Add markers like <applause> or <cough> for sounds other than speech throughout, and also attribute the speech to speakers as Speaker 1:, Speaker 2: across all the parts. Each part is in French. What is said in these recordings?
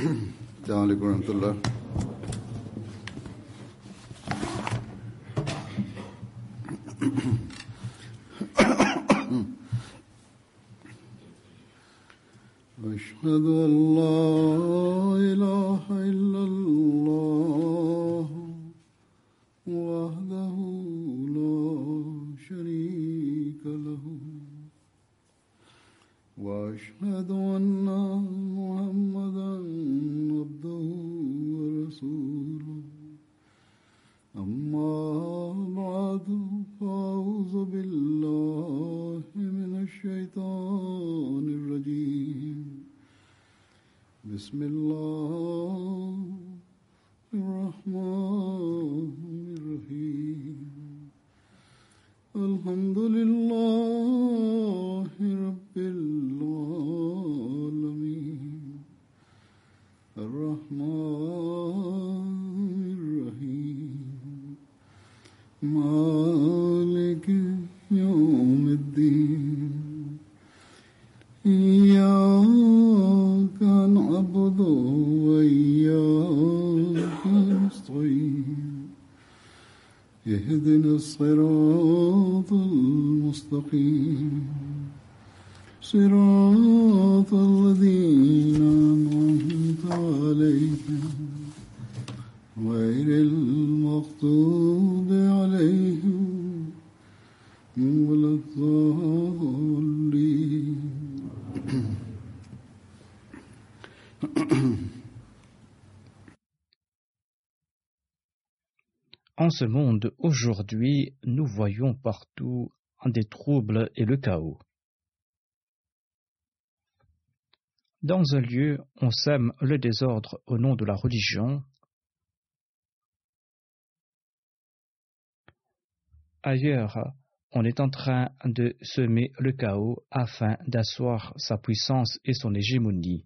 Speaker 1: <clears throat> Selamun Aleyküm ve
Speaker 2: En ce monde, aujourd'hui, nous voyons partout des troubles et le chaos. Dans un lieu, on sème le désordre au nom de la religion. Ailleurs, on est en train de semer le chaos afin d'asseoir sa puissance et son hégémonie.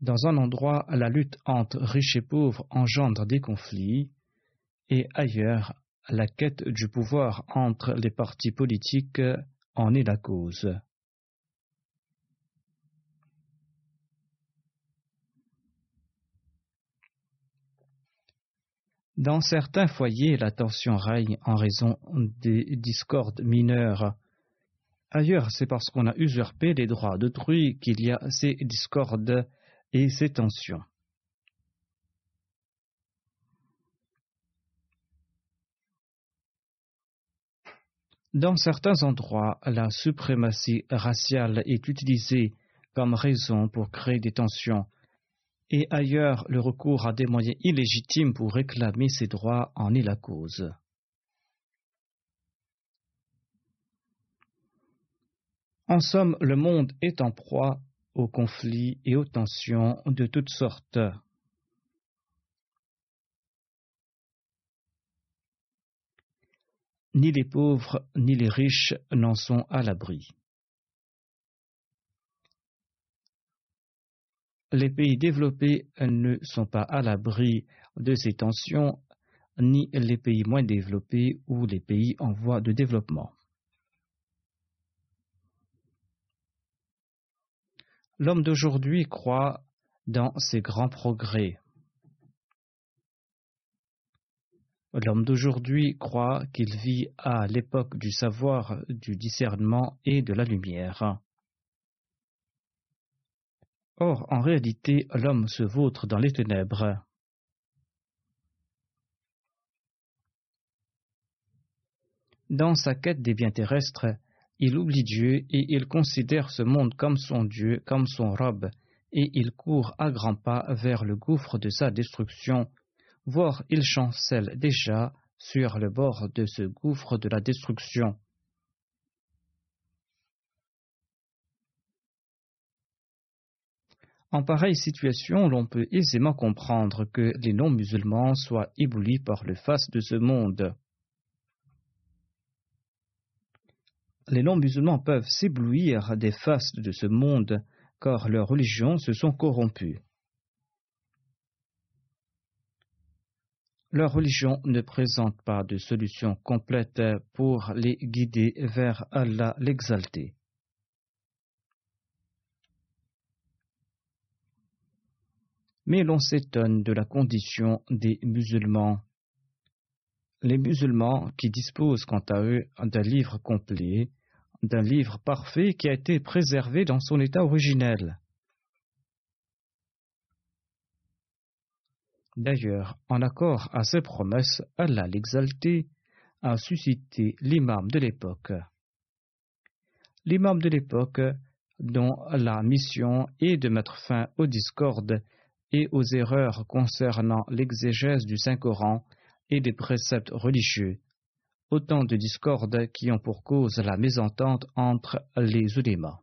Speaker 2: Dans un endroit, la lutte entre riches et pauvres engendre des conflits, et ailleurs, la quête du pouvoir entre les partis politiques en est la cause. Dans certains foyers, la tension règne en raison des discordes mineures. Ailleurs, c'est parce qu'on a usurpé les droits d'autrui qu'il y a ces discordes et ces tensions. Dans certains endroits, la suprématie raciale est utilisée comme raison pour créer des tensions, et ailleurs le recours à des moyens illégitimes pour réclamer ses droits en est la cause. En somme, le monde est en proie aux conflits et aux tensions de toutes sortes. Ni les pauvres ni les riches n'en sont à l'abri. Les pays développés ne sont pas à l'abri de ces tensions, ni les pays moins développés ou les pays en voie de développement. L'homme d'aujourd'hui croit dans ces grands progrès. L'homme d'aujourd'hui croit qu'il vit à l'époque du savoir, du discernement et de la lumière. Or, en réalité, l'homme se vautre dans les ténèbres. Dans sa quête des biens terrestres, il oublie Dieu et il considère ce monde comme son Dieu, comme son robe, et il court à grands pas vers le gouffre de sa destruction, voire il chancelle déjà sur le bord de ce gouffre de la destruction. En pareille situation, l'on peut aisément comprendre que les non-musulmans soient éblouis par le face de ce monde. Les non-musulmans peuvent s'éblouir des faces de ce monde, car leurs religions se sont corrompues. Leur religion ne présente pas de solution complète pour les guider vers Allah l'exalté. mais l'on s'étonne de la condition des musulmans. Les musulmans qui disposent quant à eux d'un livre complet, d'un livre parfait qui a été préservé dans son état originel. D'ailleurs, en accord à ces promesses, Allah l'exalté a suscité l'imam de l'époque. L'imam de l'époque, dont la mission est de mettre fin aux discordes et aux erreurs concernant l'exégèse du Saint-Coran et des préceptes religieux, autant de discordes qui ont pour cause la mésentente entre les ulémas.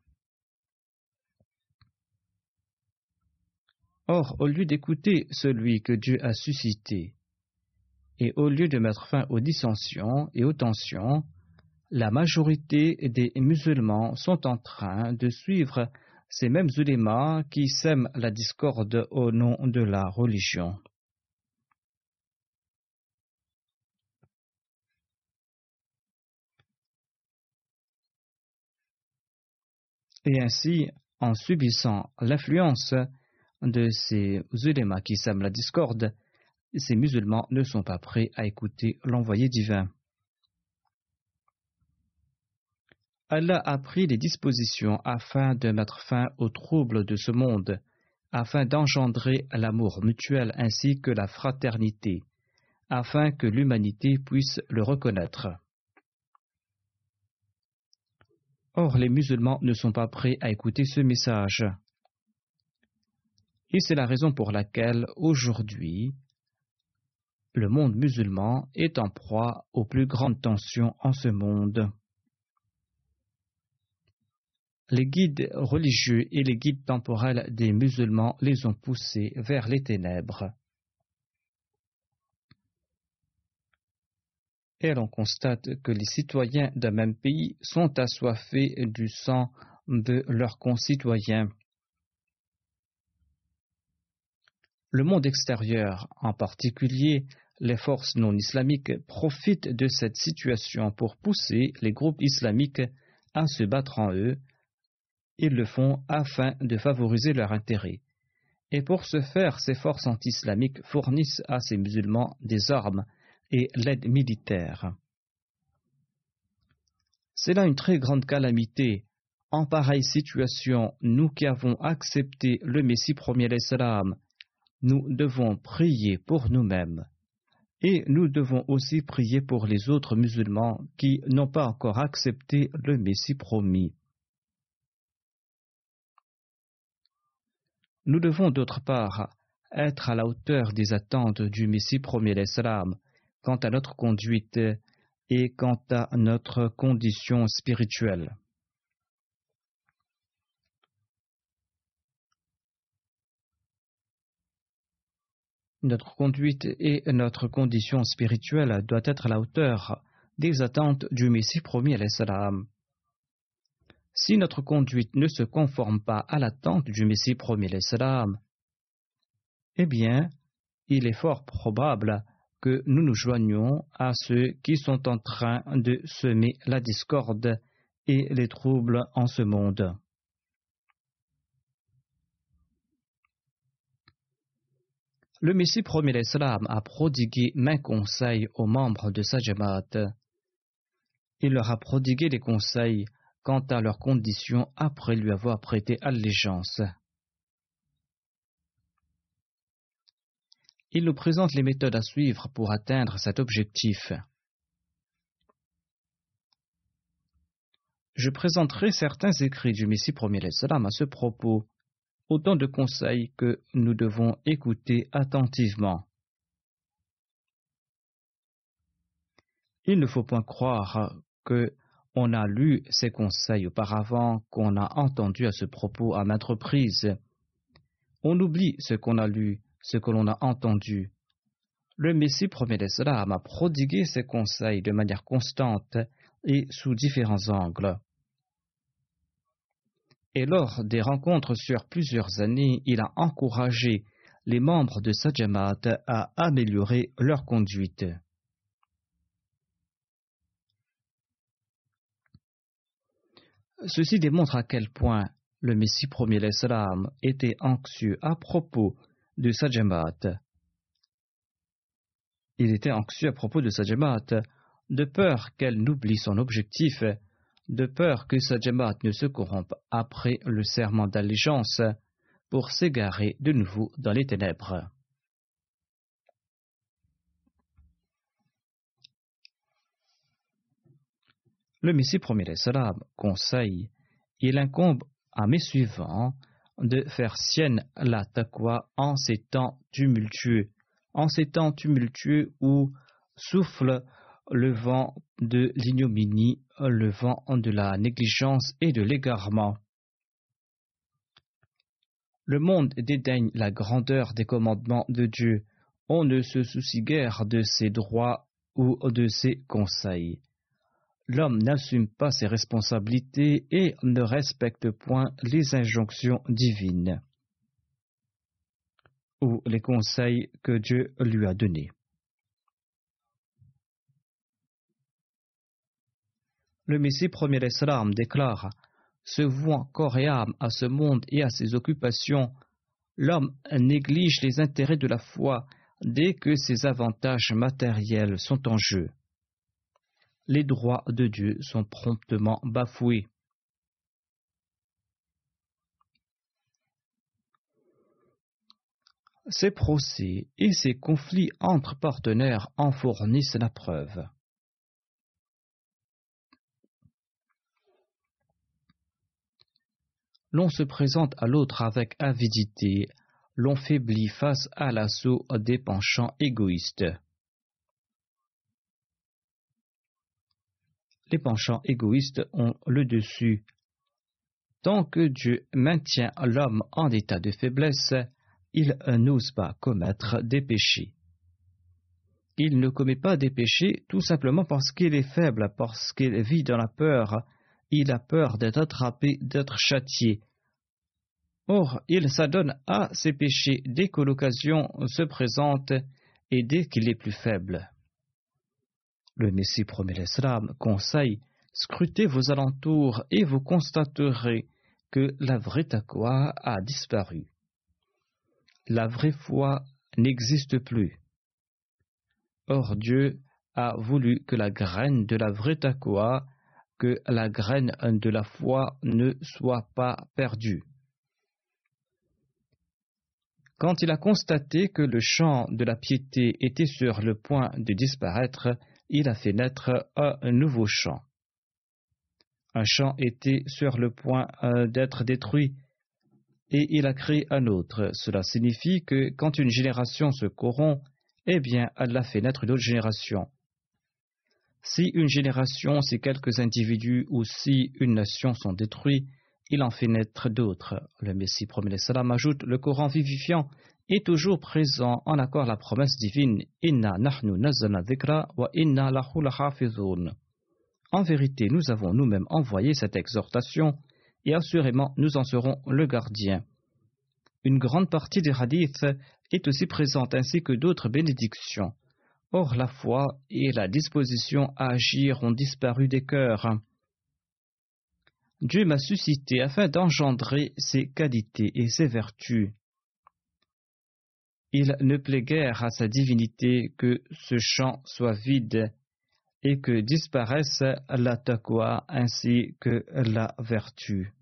Speaker 2: Or, au lieu d'écouter celui que Dieu a suscité, et au lieu de mettre fin aux dissensions et aux tensions, la majorité des musulmans sont en train de suivre ces mêmes ulémas qui sèment la discorde au nom de la religion. Et ainsi, en subissant l'influence de ces ulémas qui sèment la discorde, ces musulmans ne sont pas prêts à écouter l'envoyé divin. Allah a pris des dispositions afin de mettre fin aux troubles de ce monde, afin d'engendrer l'amour mutuel ainsi que la fraternité, afin que l'humanité puisse le reconnaître. Or, les musulmans ne sont pas prêts à écouter ce message. Et c'est la raison pour laquelle, aujourd'hui, le monde musulman est en proie aux plus grandes tensions en ce monde. Les guides religieux et les guides temporels des musulmans les ont poussés vers les ténèbres. Et l'on constate que les citoyens d'un même pays sont assoiffés du sang de leurs concitoyens. Le monde extérieur, en particulier les forces non islamiques, profitent de cette situation pour pousser les groupes islamiques à se battre en eux ils le font afin de favoriser leur intérêt. Et pour ce faire, ces forces anti-islamiques fournissent à ces musulmans des armes et l'aide militaire. C'est là une très grande calamité. En pareille situation, nous qui avons accepté le Messie premier nous devons prier pour nous-mêmes. Et nous devons aussi prier pour les autres musulmans qui n'ont pas encore accepté le Messie promis. Nous devons d'autre part être à la hauteur des attentes du Messie premier l'Islam quant à notre conduite et quant à notre condition spirituelle. Notre conduite et notre condition spirituelle doivent être à la hauteur des attentes du Messie premier l'Islam. Si notre conduite ne se conforme pas à l'attente du Messie premier l'Islam, eh bien, il est fort probable que nous nous joignions à ceux qui sont en train de semer la discorde et les troubles en ce monde. Le Messie premier l'Islam a prodigué main conseils aux membres de sa Jamaat. Il leur a prodigué des conseils quant à leurs conditions après lui avoir prêté allégeance. Il nous présente les méthodes à suivre pour atteindre cet objectif. Je présenterai certains écrits du Messie premier à ce propos, autant de conseils que nous devons écouter attentivement. Il ne faut point croire que on a lu ces conseils auparavant, qu'on a entendu à ce propos à maintes reprises. On oublie ce qu'on a lu, ce que l'on a entendu. Le Messie premier d'Islam a prodigué ces conseils de manière constante et sous différents angles. Et lors des rencontres sur plusieurs années, il a encouragé les membres de sa à améliorer leur conduite. Ceci démontre à quel point le Messie premier l'Islam était anxieux à propos de sa Il était anxieux à propos de sa de peur qu'elle n'oublie son objectif, de peur que sa ne se corrompe après le serment d'allégeance pour s'égarer de nouveau dans les ténèbres. Le Messie premier salam conseille Il incombe à mes suivants de faire sienne la taqwa en ces temps tumultueux, en ces temps tumultueux où souffle le vent de l'ignominie, le vent de la négligence et de l'égarement. Le monde dédaigne la grandeur des commandements de Dieu. On ne se soucie guère de ses droits ou de ses conseils. L'homme n'assume pas ses responsabilités et ne respecte point les injonctions divines ou les conseils que Dieu lui a donnés. Le Messie premier Islam déclare Se vouant corps et âme à ce monde et à ses occupations, l'homme néglige les intérêts de la foi dès que ses avantages matériels sont en jeu. Les droits de Dieu sont promptement bafoués. Ces procès et ces conflits entre partenaires en fournissent la preuve. l'on se présente à l'autre avec avidité, l'on faiblit face à l'assaut des penchants égoïstes. Les penchants égoïstes ont le dessus. Tant que Dieu maintient l'homme en état de faiblesse, il n'ose pas commettre des péchés. Il ne commet pas des péchés tout simplement parce qu'il est faible, parce qu'il vit dans la peur, il a peur d'être attrapé, d'être châtié. Or, il s'adonne à ses péchés dès que l'occasion se présente et dès qu'il est plus faible. Le Messie promet l'Islam conseille scrutez vos alentours et vous constaterez que la vraie taqwa a disparu. La vraie foi n'existe plus. Or Dieu a voulu que la graine de la vraie taqwa que la graine de la foi ne soit pas perdue. Quand il a constaté que le champ de la piété était sur le point de disparaître, il a fait naître un nouveau champ. Un champ était sur le point euh, d'être détruit et il a créé un autre. Cela signifie que quand une génération se corrompt, eh bien, elle a fait naître une autre génération. Si une génération, si quelques individus ou si une nation sont détruits, il en fait naître d'autres. Le Messie promet salam ajoute le Coran vivifiant est toujours présent en accord la promesse divine Inna wa inna En vérité, nous avons nous-mêmes envoyé cette exhortation et assurément nous en serons le gardien. Une grande partie des hadiths est aussi présente ainsi que d'autres bénédictions. Or, la foi et la disposition à agir ont disparu des cœurs. Dieu m'a suscité afin d'engendrer ses qualités et ses vertus. Il ne plaît guère à sa divinité que ce champ soit vide et que disparaisse la taqwa ainsi que la vertu.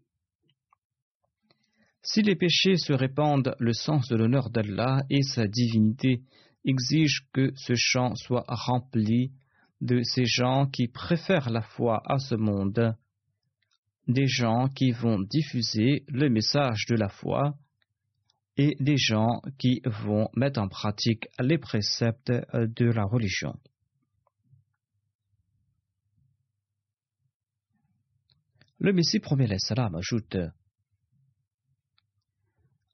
Speaker 2: Si les péchés se répandent, le sens de l'honneur d'Allah et sa divinité exige que ce champ soit rempli de ces gens qui préfèrent la foi à ce monde, des gens qui vont diffuser le message de la foi et des gens qui vont mettre en pratique les préceptes de la religion. Le Messie promet salam ajoute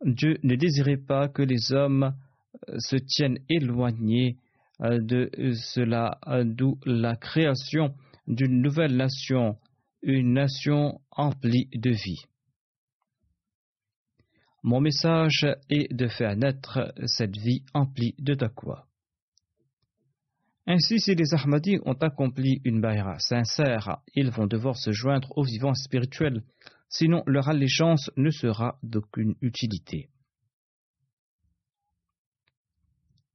Speaker 2: Dieu ne désirait pas que les hommes euh, se tiennent éloignés euh, de cela, euh, d'où la création d'une nouvelle nation, une nation emplie de vie. Mon message est de faire naître cette vie emplie de taqwa. Ainsi, si les Ahmadis ont accompli une baïra sincère, ils vont devoir se joindre aux vivants spirituels, sinon leur allégeance ne sera d'aucune utilité.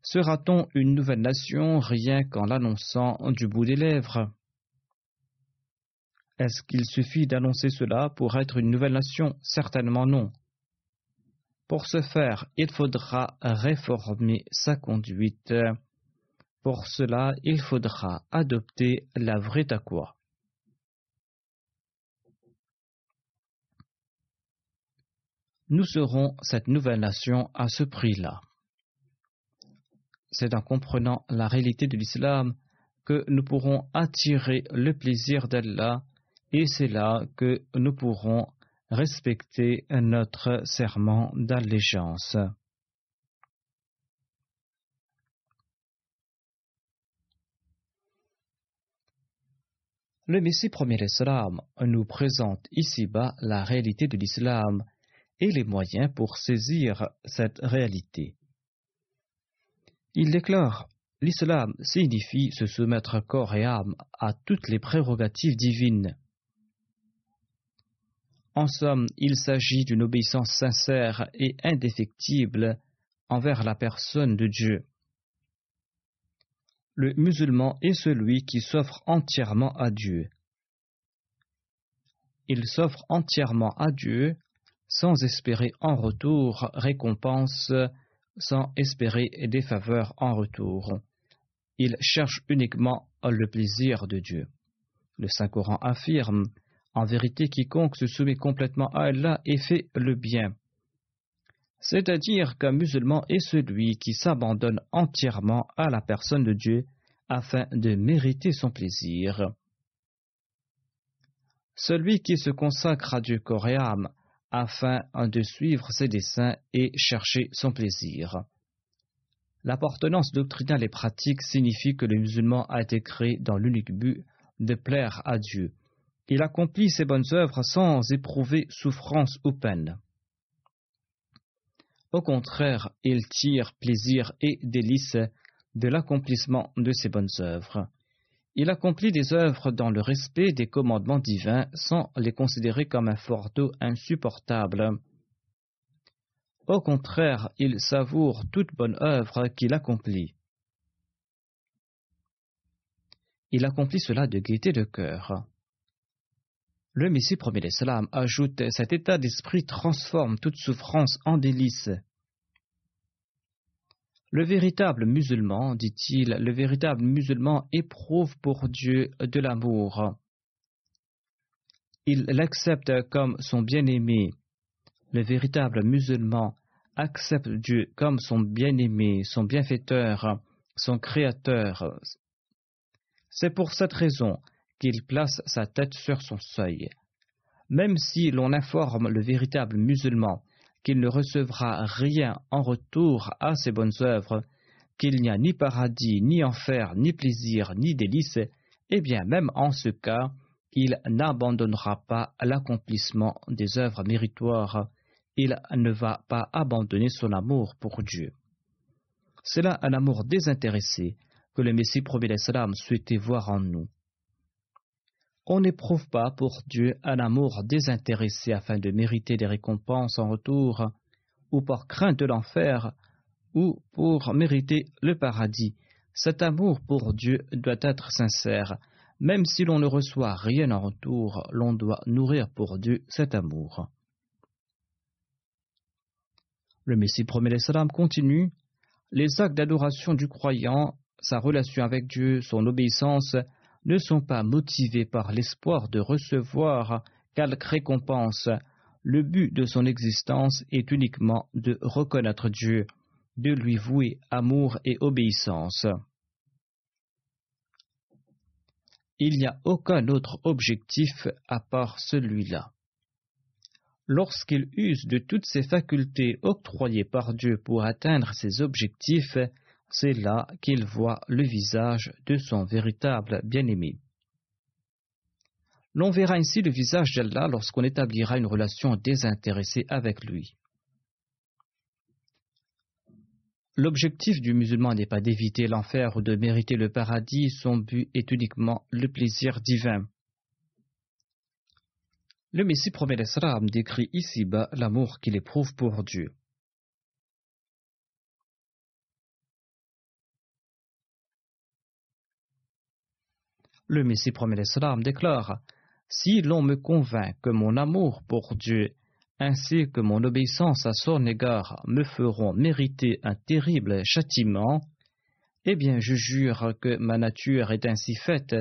Speaker 2: Sera-t-on une nouvelle nation rien qu'en l'annonçant du bout des lèvres? Est-ce qu'il suffit d'annoncer cela pour être une nouvelle nation? Certainement non. Pour ce faire, il faudra réformer sa conduite. Pour cela, il faudra adopter la vraie taqwa. Nous serons cette nouvelle nation à ce prix-là. C'est en comprenant la réalité de l'islam que nous pourrons attirer le plaisir d'Allah et c'est là que nous pourrons respecter notre serment d'allégeance. Le Messie premier l'Islam nous présente ici-bas la réalité de l'islam et les moyens pour saisir cette réalité. Il déclare L'islam signifie se soumettre corps et âme à toutes les prérogatives divines. En somme, il s'agit d'une obéissance sincère et indéfectible envers la personne de Dieu. Le musulman est celui qui s'offre entièrement à Dieu. Il s'offre entièrement à Dieu sans espérer en retour récompense sans espérer des faveurs en retour. Il cherche uniquement le plaisir de Dieu. Le Saint-Coran affirme En vérité, quiconque se soumet complètement à Allah et fait le bien. C'est-à-dire qu'un musulman est celui qui s'abandonne entièrement à la personne de Dieu afin de mériter son plaisir. Celui qui se consacre à Dieu corps afin de suivre ses desseins et chercher son plaisir. L'appartenance doctrinale et pratique signifie que le musulman a été créé dans l'unique but de plaire à Dieu. Il accomplit ses bonnes œuvres sans éprouver souffrance ou peine. Au contraire, il tire plaisir et délice de l'accomplissement de ses bonnes œuvres il accomplit des œuvres dans le respect des commandements divins sans les considérer comme un fardeau insupportable. Au contraire, il savoure toute bonne œuvre qu'il accomplit. Il accomplit cela de gaieté de cœur. Le Messie premier l'Islam ajoute Cet état d'esprit transforme toute souffrance en délice. Le véritable musulman, dit-il, le véritable musulman éprouve pour Dieu de l'amour. Il l'accepte comme son bien-aimé. Le véritable musulman accepte Dieu comme son bien-aimé, son bienfaiteur, son créateur. C'est pour cette raison qu'il place sa tête sur son seuil. Même si l'on informe le véritable musulman qu'il ne recevra rien en retour à ses bonnes œuvres, qu'il n'y a ni paradis, ni enfer, ni plaisir, ni délice, eh bien même en ce cas, il n'abandonnera pas l'accomplissement des œuvres méritoires, il ne va pas abandonner son amour pour Dieu. C'est là un amour désintéressé que le Messie premier souhaitait voir en nous on n'éprouve pas pour Dieu un amour désintéressé afin de mériter des récompenses en retour, ou par crainte de l'enfer, ou pour mériter le paradis. Cet amour pour Dieu doit être sincère. Même si l'on ne reçoit rien en retour, l'on doit nourrir pour Dieu cet amour. Le Messie promet salam continue Les actes d'adoration du croyant, sa relation avec Dieu, son obéissance, ne sont pas motivés par l'espoir de recevoir quelque récompense. Le but de son existence est uniquement de reconnaître Dieu, de lui vouer amour et obéissance. Il n'y a aucun autre objectif à part celui-là. Lorsqu'il use de toutes ses facultés octroyées par Dieu pour atteindre ses objectifs, c'est là qu'il voit le visage de son véritable bien-aimé. L'on verra ainsi le visage d'Allah lorsqu'on établira une relation désintéressée avec lui. L'objectif du musulman n'est pas d'éviter l'enfer ou de mériter le paradis, son but est uniquement le plaisir divin. Le Messie promet décrit ici-bas l'amour qu'il éprouve pour Dieu. Le Messie premier l'Islam déclare Si l'on me convainc que mon amour pour Dieu ainsi que mon obéissance à son égard me feront mériter un terrible châtiment, eh bien je jure que ma nature est ainsi faite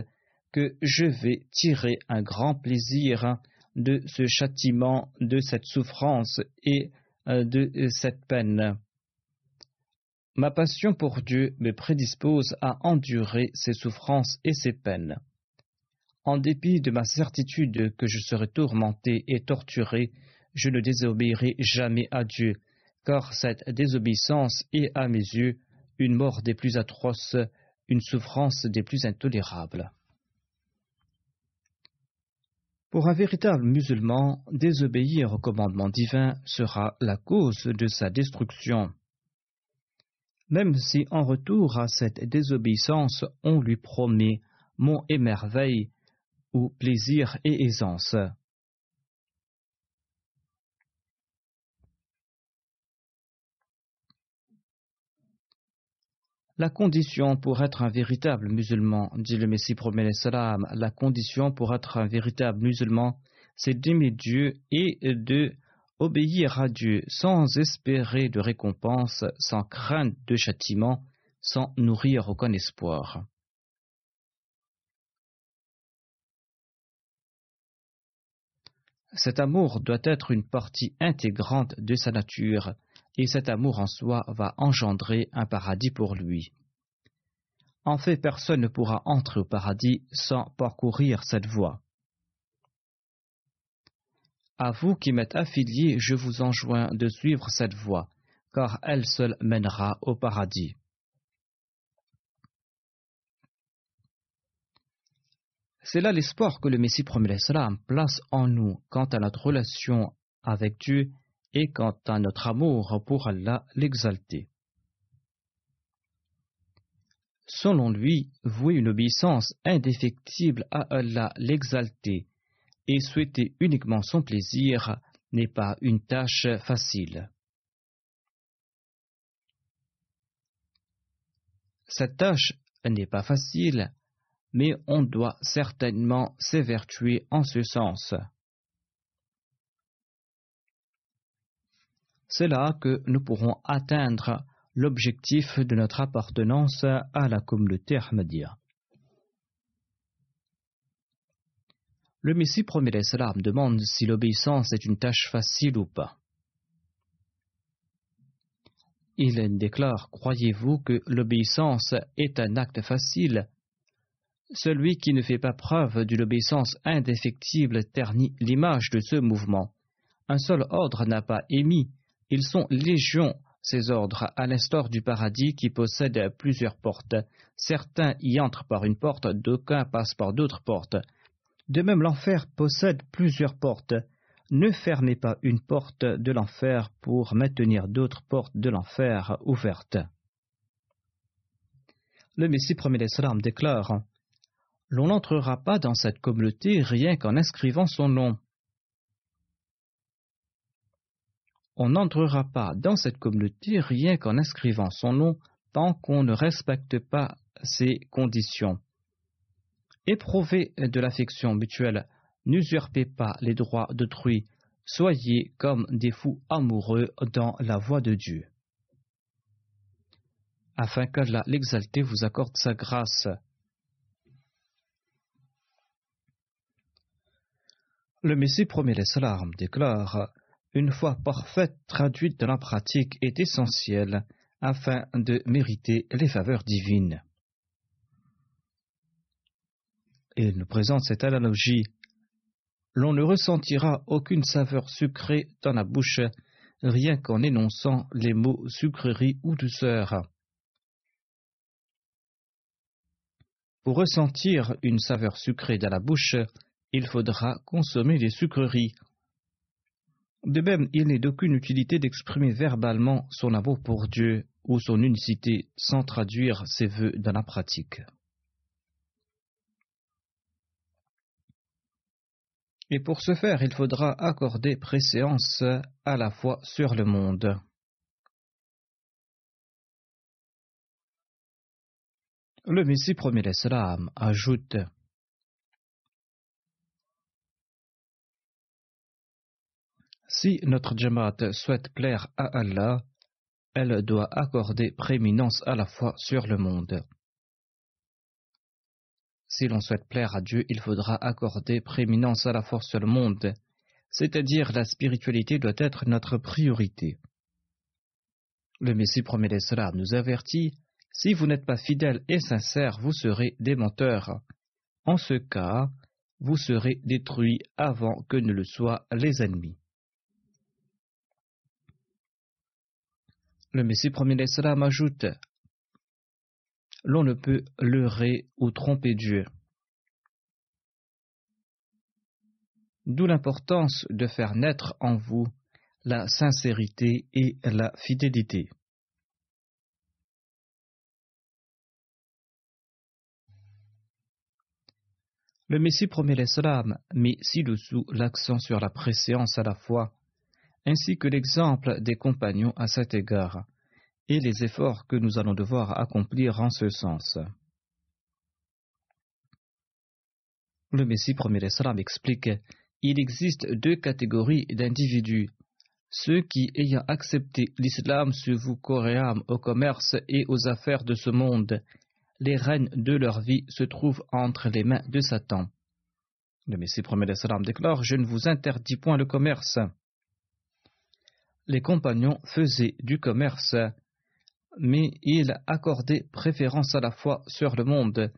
Speaker 2: que je vais tirer un grand plaisir de ce châtiment, de cette souffrance et euh, de cette peine. Ma passion pour Dieu me prédispose à endurer ces souffrances et ces peines. En dépit de ma certitude que je serai tourmenté et torturé, je ne désobéirai jamais à Dieu, car cette désobéissance est à mes yeux une mort des plus atroces, une souffrance des plus intolérables. Pour un véritable musulman, désobéir au commandement divin sera la cause de sa destruction même si en retour à cette désobéissance on lui promet mon émerveil ou plaisir et aisance. La condition pour être un véritable musulman, dit le Messie promet salam, la condition pour être un véritable musulman, c'est d'aimer Dieu et de obéir à Dieu sans espérer de récompense, sans crainte de châtiment, sans nourrir aucun espoir. Cet amour doit être une partie intégrante de sa nature, et cet amour en soi va engendrer un paradis pour lui. En fait, personne ne pourra entrer au paradis sans parcourir cette voie. À vous qui m'êtes affiliés, je vous enjoins de suivre cette voie, car elle seule mènera au paradis. C'est là l'espoir que le Messie premier l'Islam place en nous quant à notre relation avec Dieu et quant à notre amour pour Allah l'exalter. Selon lui, vouer une obéissance indéfectible à Allah l'exalter et souhaiter uniquement son plaisir n'est pas une tâche facile. Cette tâche n'est pas facile, mais on doit certainement s'évertuer en ce sens. C'est là que nous pourrons atteindre l'objectif de notre appartenance à la communauté Ahmadiyya. Le Messie premier l'Islam demande si l'obéissance est une tâche facile ou pas. Il déclare Croyez-vous que l'obéissance est un acte facile? Celui qui ne fait pas preuve d'une obéissance indéfectible ternit l'image de ce mouvement. Un seul ordre n'a pas émis. Ils sont légions, ces ordres, à l'instar du paradis qui possède plusieurs portes. Certains y entrent par une porte, d'aucuns passent par d'autres portes. De même, l'enfer possède plusieurs portes. Ne fermez pas une porte de l'enfer pour maintenir d'autres portes de l'enfer ouvertes. Le Messie premier l'Islam déclare L'on n'entrera pas dans cette communauté rien qu'en inscrivant son nom. On n'entrera pas dans cette communauté rien qu'en inscrivant son nom tant qu'on ne respecte pas ces conditions. Éprouvez de l'affection mutuelle, n'usurpez pas les droits d'autrui, soyez comme des fous amoureux dans la voie de Dieu. Afin qu'Allah l'exalté vous accorde sa grâce. Le Messie premier les larmes déclare Une foi parfaite traduite dans la pratique est essentielle afin de mériter les faveurs divines. Il nous présente cette analogie. L'on ne ressentira aucune saveur sucrée dans la bouche, rien qu'en énonçant les mots sucrerie ou douceur. Pour ressentir une saveur sucrée dans la bouche, il faudra consommer des sucreries. De même, il n'est d'aucune utilité d'exprimer verbalement son amour pour Dieu ou son unicité sans traduire ses vœux dans la pratique. Et pour ce faire, il faudra accorder préséance à la foi sur le monde. Le Messie premier l'Islam ajoute Si notre Jamaat souhaite plaire à Allah, elle doit accorder prééminence à la foi sur le monde. Si l'on souhaite plaire à Dieu, il faudra accorder prééminence à la fois sur le monde, c'est-à-dire la spiritualité doit être notre priorité. Le Messie premier l'Islam nous avertit si vous n'êtes pas fidèle et sincère, vous serez des menteurs. En ce cas, vous serez détruits avant que ne le soient les ennemis. Le Messie premier ajoute L'on ne peut leurrer ou tromper Dieu. D'où l'importance de faire naître en vous la sincérité et la fidélité. Le Messie promet l'Islam met ci-dessous l'accent sur la préséance à la foi, ainsi que l'exemple des compagnons à cet égard, et les efforts que nous allons devoir accomplir en ce sens. Le Messie promet l'Islam explique il existe deux catégories d'individus. Ceux qui, ayant accepté l'islam, se vouent coréam au commerce et aux affaires de ce monde, les rênes de leur vie se trouvent entre les mains de Satan. Le Messie promet salam déclare Je ne vous interdis point le commerce. Les compagnons faisaient du commerce, mais ils accordaient préférence à la foi sur le monde.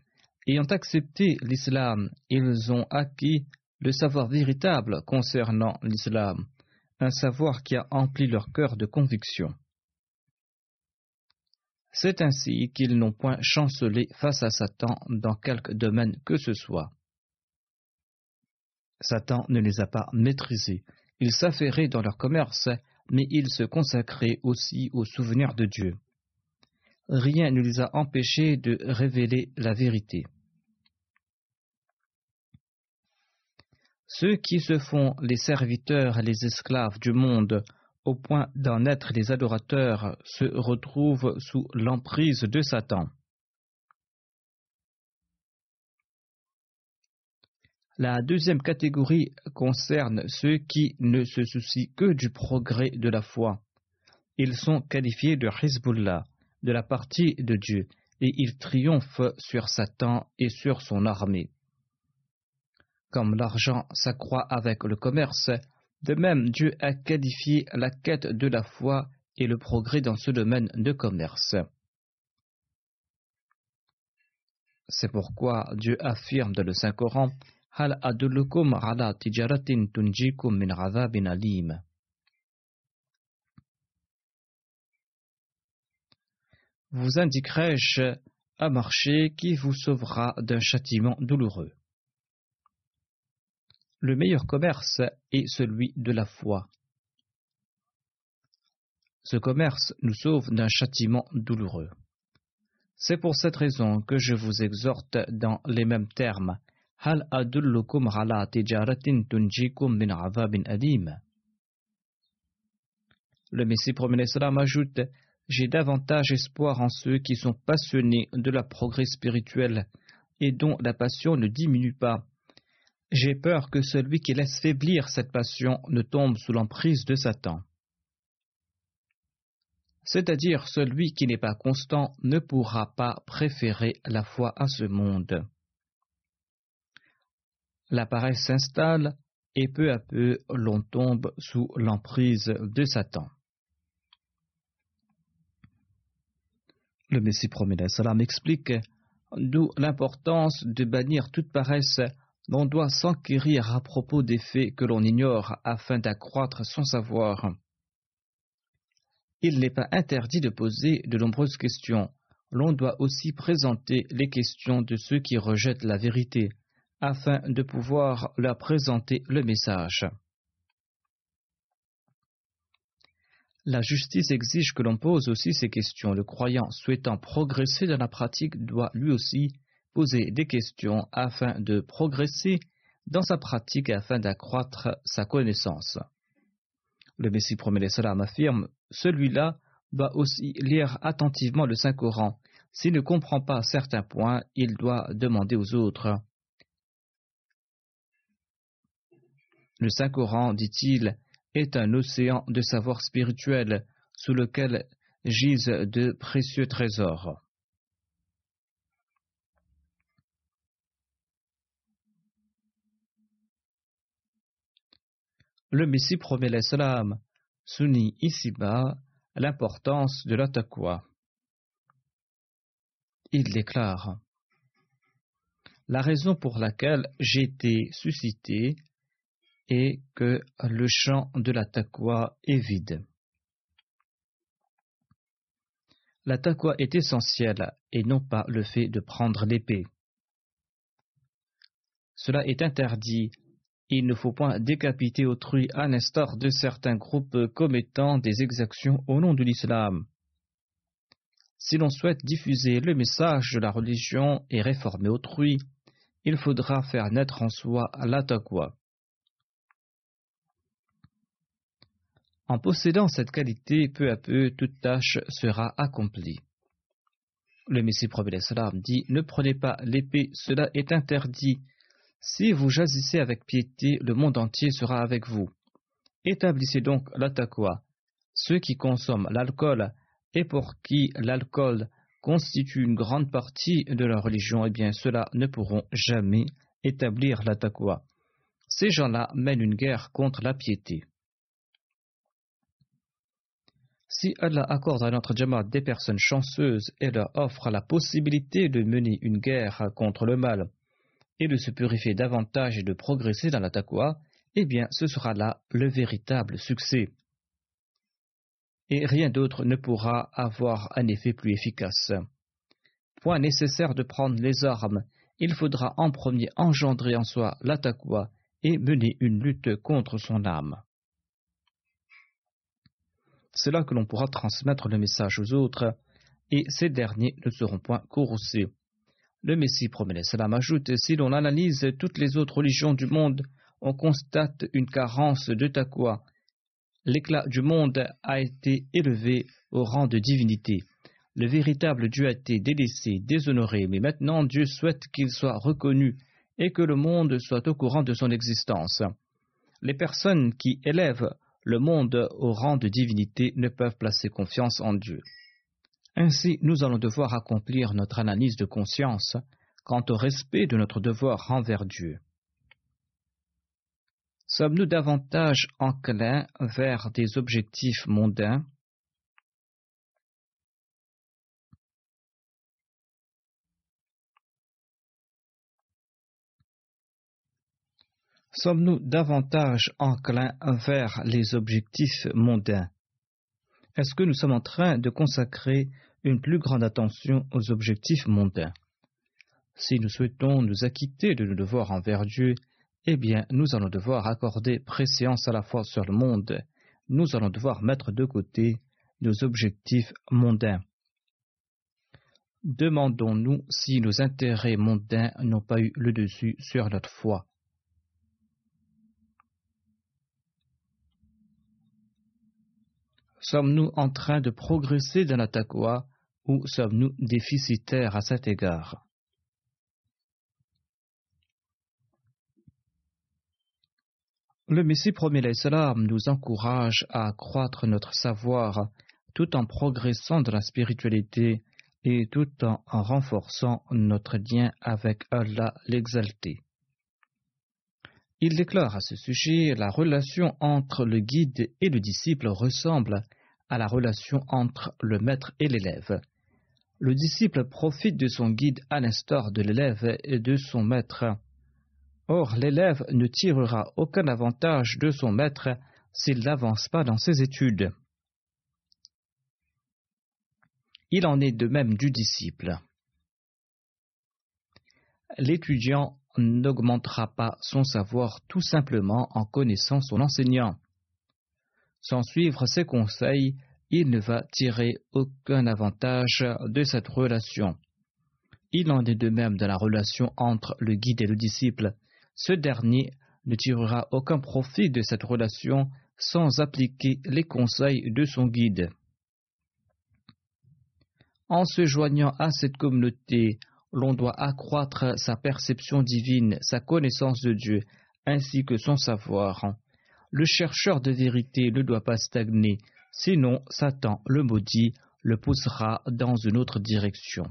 Speaker 2: Ayant accepté l'islam, ils ont acquis le savoir véritable concernant l'islam, un savoir qui a empli leur cœur de conviction. C'est ainsi qu'ils n'ont point chancelé face à Satan dans quelque domaine que ce soit. Satan ne les a pas maîtrisés. Ils s'affairaient dans leur commerce, mais ils se consacraient aussi au souvenir de Dieu. Rien ne les a empêchés de révéler la vérité. Ceux qui se font les serviteurs les esclaves du monde au point d'en être les adorateurs se retrouvent sous l'emprise de Satan. La deuxième catégorie concerne ceux qui ne se soucient que du progrès de la foi. Ils sont qualifiés de Hezbollah, de la partie de Dieu, et ils triomphent sur Satan et sur son armée. Comme l'argent s'accroît avec le commerce, de même, Dieu a qualifié la quête de la foi et le progrès dans ce domaine de commerce. C'est pourquoi Dieu affirme dans le Saint-Coran Hal tijaratin tunjikum min alim. Vous indiquerai-je un marché qui vous sauvera d'un châtiment douloureux le meilleur commerce est celui de la foi. Ce commerce nous sauve d'un châtiment douloureux. C'est pour cette raison que je vous exhorte dans les mêmes termes. Le Messie promené ajoute J'ai davantage espoir en ceux qui sont passionnés de la progrès spirituel et dont la passion ne diminue pas j'ai peur que celui qui laisse faiblir cette passion ne tombe sous l'emprise de Satan. C'est-à-dire celui qui n'est pas constant ne pourra pas préférer la foi à ce monde. La paresse s'installe et peu à peu l'on tombe sous l'emprise de Satan. Le Messie promet salam explique d'où l'importance de bannir toute paresse l'on doit s'enquérir à propos des faits que l'on ignore afin d'accroître son savoir. Il n'est pas interdit de poser de nombreuses questions. L'on doit aussi présenter les questions de ceux qui rejettent la vérité, afin de pouvoir leur présenter le message. La justice exige que l'on pose aussi ces questions. Le croyant souhaitant progresser dans la pratique doit lui aussi poser des questions afin de progresser dans sa pratique et afin d'accroître sa connaissance. Le Messie promet salam affirme celui-là doit aussi lire attentivement le Saint-Coran. S'il ne comprend pas certains points, il doit demander aux autres. Le Saint-Coran, dit-il, est un océan de savoir spirituel sous lequel gisent de précieux trésors. Le Messie promet l'Islam souligne ici-bas l'importance de la taqwa. Il déclare La raison pour laquelle j'ai été suscité est que le champ de la est vide. La est essentielle et non pas le fait de prendre l'épée. Cela est interdit il ne faut point décapiter autrui à l'instar de certains groupes commettant des exactions au nom de l'islam. Si l'on souhaite diffuser le message de la religion et réformer autrui, il faudra faire naître en soi la En possédant cette qualité, peu à peu, toute tâche sera accomplie. Le Messie Prophète dit Ne prenez pas l'épée, cela est interdit si vous jasissez avec piété, le monde entier sera avec vous. Établissez donc la Ceux qui consomment l'alcool et pour qui l'alcool constitue une grande partie de leur religion, eh bien ceux-là ne pourront jamais établir la Ces gens-là mènent une guerre contre la piété. Si Allah accorde à notre Jamaat des personnes chanceuses et leur offre la possibilité de mener une guerre contre le mal, et de se purifier davantage et de progresser dans la eh bien ce sera là le véritable succès. Et rien d'autre ne pourra avoir un effet plus efficace. Point nécessaire de prendre les armes, il faudra en premier engendrer en soi la et mener une lutte contre son âme. C'est là que l'on pourra transmettre le message aux autres, et ces derniers ne seront point courroucés. Le Messie promet cela ajoute si l'on analyse toutes les autres religions du monde, on constate une carence de taqwa. L'éclat du monde a été élevé au rang de divinité. Le véritable Dieu a été délaissé, déshonoré, mais maintenant Dieu souhaite qu'il soit reconnu et que le monde soit au courant de son existence. Les personnes qui élèvent le monde au rang de divinité ne peuvent placer confiance en Dieu. Ainsi, nous allons devoir accomplir notre analyse de conscience quant au respect de notre devoir envers Dieu. Sommes-nous davantage enclins vers des objectifs mondains Sommes-nous davantage enclins vers les objectifs mondains? Est-ce que nous sommes en train de consacrer une plus grande attention aux objectifs mondains? Si nous souhaitons nous acquitter de nos devoirs envers Dieu, eh bien, nous allons devoir accorder préséance à la fois sur le monde. Nous allons devoir mettre de côté nos objectifs mondains. Demandons-nous si nos intérêts mondains n'ont pas eu le dessus sur notre foi. Sommes-nous en train de progresser dans la taqwa ou sommes-nous déficitaires à cet égard? Le Messie premier l'Islam nous encourage à accroître notre savoir tout en progressant dans la spiritualité et tout en renforçant notre lien avec Allah l'exalté. Il déclare à ce sujet la relation entre le guide et le disciple ressemble à la relation entre le maître et l'élève le disciple profite de son guide à l'instar de l'élève et de son maître. Or, l'élève ne tirera aucun avantage de son maître s'il n'avance pas dans ses études. Il en est de même du disciple. L'étudiant n'augmentera pas son savoir tout simplement en connaissant son enseignant. Sans suivre ses conseils, il ne va tirer aucun avantage de cette relation. Il en est de même dans la relation entre le guide et le disciple. Ce dernier ne tirera aucun profit de cette relation sans appliquer les conseils de son guide. En se joignant à cette communauté, l'on doit accroître sa perception divine, sa connaissance de Dieu, ainsi que son savoir. Le chercheur de vérité ne doit pas stagner, sinon Satan, le maudit, le poussera dans une autre direction.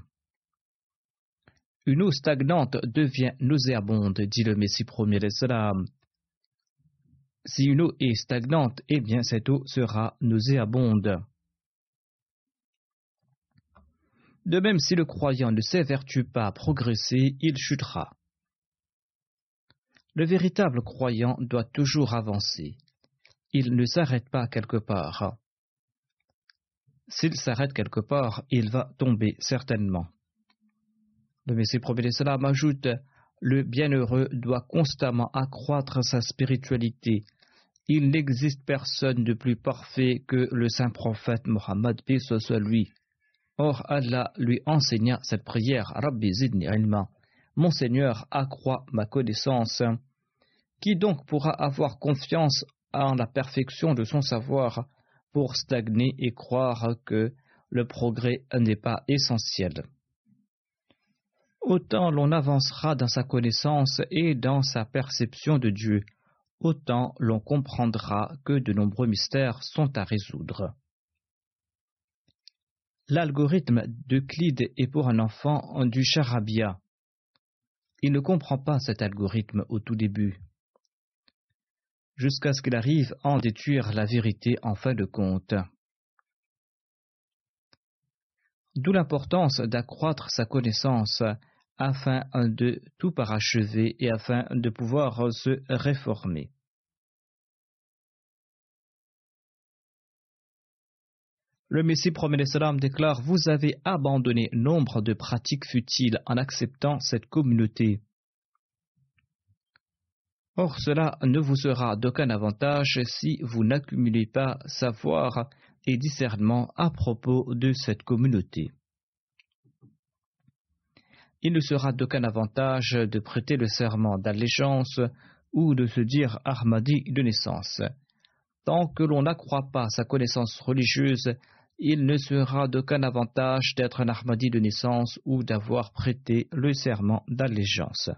Speaker 2: Une eau stagnante devient nauséabonde, dit le Messie premier salam. Si une eau est stagnante, eh bien cette eau sera nauséabonde. De même, si le croyant ne s'évertue pas à progresser, il chutera. Le véritable croyant doit toujours avancer. Il ne s'arrête pas quelque part. S'il s'arrête quelque part, il va tomber certainement. Le Messie premier Salam ajoute Le bienheureux doit constamment accroître sa spiritualité. Il n'existe personne de plus parfait que le saint prophète Mohammed, paix soit lui. Or, Allah lui enseigna cette prière Rabbi zidni. Mon Seigneur accroît ma connaissance. Qui donc pourra avoir confiance en la perfection de son savoir pour stagner et croire que le progrès n'est pas essentiel? Autant l'on avancera dans sa connaissance et dans sa perception de Dieu, autant l'on comprendra que de nombreux mystères sont à résoudre. L'algorithme d'Euclide est pour un enfant du charabia. Il ne comprend pas cet algorithme au tout début, jusqu'à ce qu'il arrive à en détruire la vérité en fin de compte. D'où l'importance d'accroître sa connaissance afin de tout parachever et afin de pouvoir se réformer. Le Messie promet déclare Vous avez abandonné nombre de pratiques futiles en acceptant cette communauté. Or, cela ne vous sera d'aucun avantage si vous n'accumulez pas savoir et discernement à propos de cette communauté il ne sera d'aucun avantage de prêter le serment d'allégeance ou de se dire Ahmadi de naissance. Tant que l'on n'accroît pas sa connaissance religieuse, il ne sera d'aucun avantage d'être un Ahmadi de naissance ou d'avoir prêté le serment d'allégeance.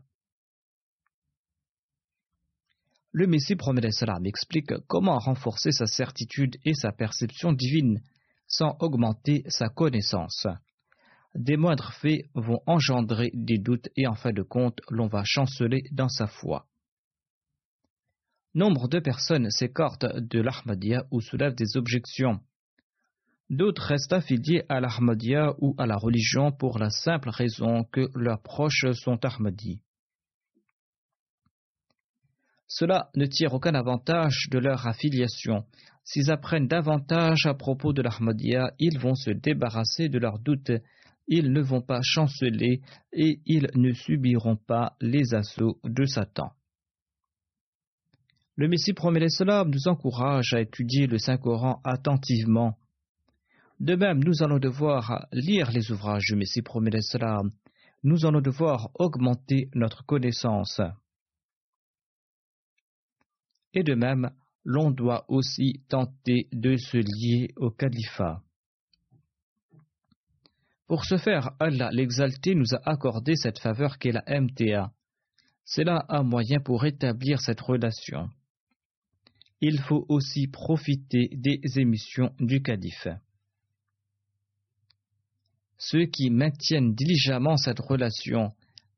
Speaker 2: Le Messie promet salam explique comment renforcer sa certitude et sa perception divine sans augmenter sa connaissance des moindres faits vont engendrer des doutes et en fin de compte, l'on va chanceler dans sa foi. Nombre de personnes s'écartent de l'Ahmadiyya ou soulèvent des objections. D'autres restent affiliés à l'Ahmadiyya ou à la religion pour la simple raison que leurs proches sont Ahmadis. Cela ne tire aucun avantage de leur affiliation. S'ils apprennent davantage à propos de l'Ahmadiyya, ils vont se débarrasser de leurs doutes ils ne vont pas chanceler et ils ne subiront pas les assauts de Satan. Le Messie promet cela nous encourage à étudier le Saint-Coran attentivement. De même, nous allons devoir lire les ouvrages du Messie promet cela. Nous allons devoir augmenter notre connaissance. Et de même, l'on doit aussi tenter de se lier au califat. Pour ce faire, Allah l'exalté nous a accordé cette faveur qu'est la MTA. C'est là un moyen pour rétablir cette relation. Il faut aussi profiter des émissions du calife. Ceux qui maintiennent diligemment cette relation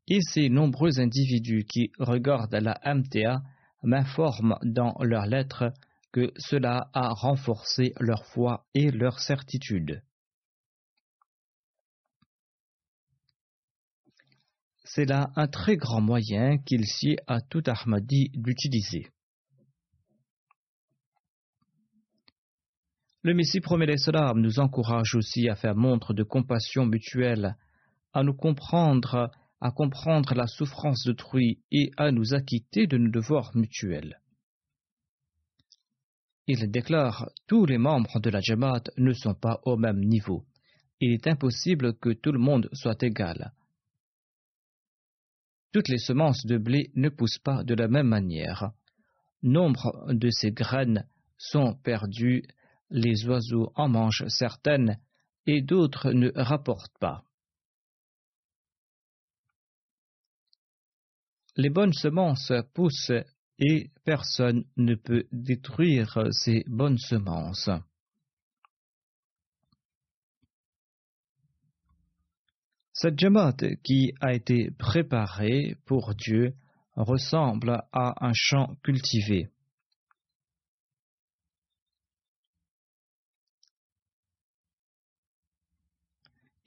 Speaker 2: et ces nombreux individus qui regardent la MTA m'informent dans leurs lettres que cela a renforcé leur foi et leur certitude. c'est là un très grand moyen qu'il sied à tout Ahmadi d'utiliser. Le Messie promet cela nous encourage aussi à faire montre de compassion mutuelle, à nous comprendre, à comprendre la souffrance d'autrui et à nous acquitter de nos devoirs mutuels. Il déclare tous les membres de la Jamaat ne sont pas au même niveau. Il est impossible que tout le monde soit égal. Toutes les semences de blé ne poussent pas de la même manière. Nombre de ces graines sont perdues, les oiseaux en mangent certaines et d'autres ne rapportent pas. Les bonnes semences poussent et personne ne peut détruire ces bonnes semences. Cette Jamaat qui a été préparée pour Dieu ressemble à un champ cultivé.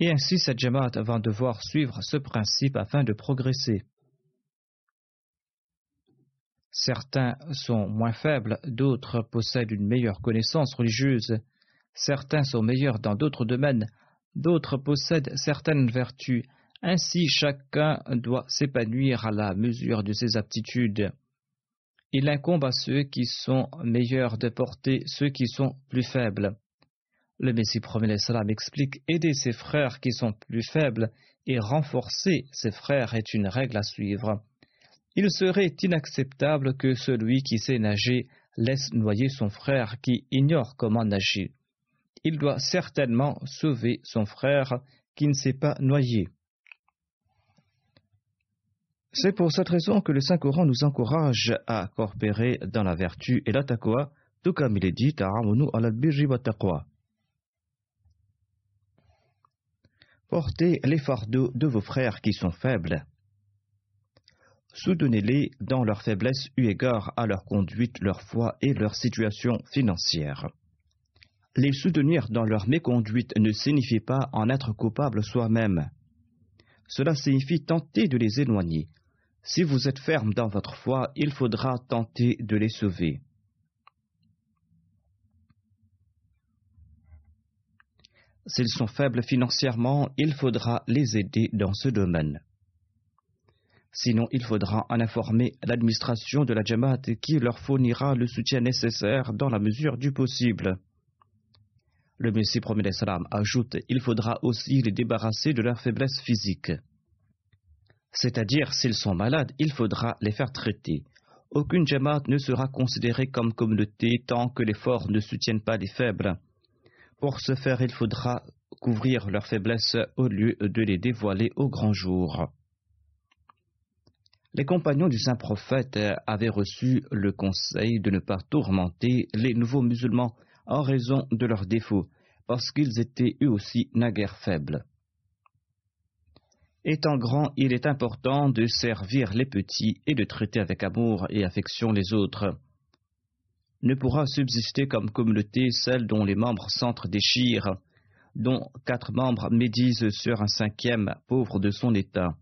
Speaker 2: Et ainsi, cette Jamaat va devoir suivre ce principe afin de progresser. Certains sont moins faibles, d'autres possèdent une meilleure connaissance religieuse, certains sont meilleurs dans d'autres domaines, d'autres possèdent certaines vertus. Ainsi chacun doit s'épanouir à la mesure de ses aptitudes. Il incombe à ceux qui sont meilleurs de porter ceux qui sont plus faibles. Le Messie premier salam explique aider ses frères qui sont plus faibles et renforcer ses frères est une règle à suivre. Il serait inacceptable que celui qui sait nager laisse noyer son frère qui ignore comment nager. Il doit certainement sauver son frère qui ne s'est pas noyé. C'est pour cette raison que le Saint-Coran nous encourage à coopérer dans la vertu et la taqwa, tout comme il est dit al Portez les fardeaux de vos frères qui sont faibles Soutenez-les dans leur faiblesse eu égard à leur conduite, leur foi et leur situation financière. Les soutenir dans leur méconduite ne signifie pas en être coupable soi-même. Cela signifie tenter de les éloigner. Si vous êtes ferme dans votre foi, il faudra tenter de les sauver. S'ils sont faibles financièrement, il faudra les aider dans ce domaine. Sinon, il faudra en informer l'administration de la Jamaat qui leur fournira le soutien nécessaire dans la mesure du possible. Le Messie premier salam ajoute il faudra aussi les débarrasser de leur faiblesse physique. C'est-à-dire, s'ils sont malades, il faudra les faire traiter. Aucune Jamaat ne sera considérée comme communauté tant que les forts ne soutiennent pas les faibles. Pour ce faire, il faudra couvrir leurs faiblesses au lieu de les dévoiler au grand jour. Les compagnons du saint prophète avaient reçu le conseil de ne pas tourmenter les nouveaux musulmans en raison de leurs défauts, parce qu'ils étaient eux aussi naguère faibles. Étant grand, il est important de servir les petits et de traiter avec amour et affection les autres. Ne pourra subsister comme communauté celle dont les membres s'entre-déchirent, dont quatre membres médisent sur un cinquième pauvre de son état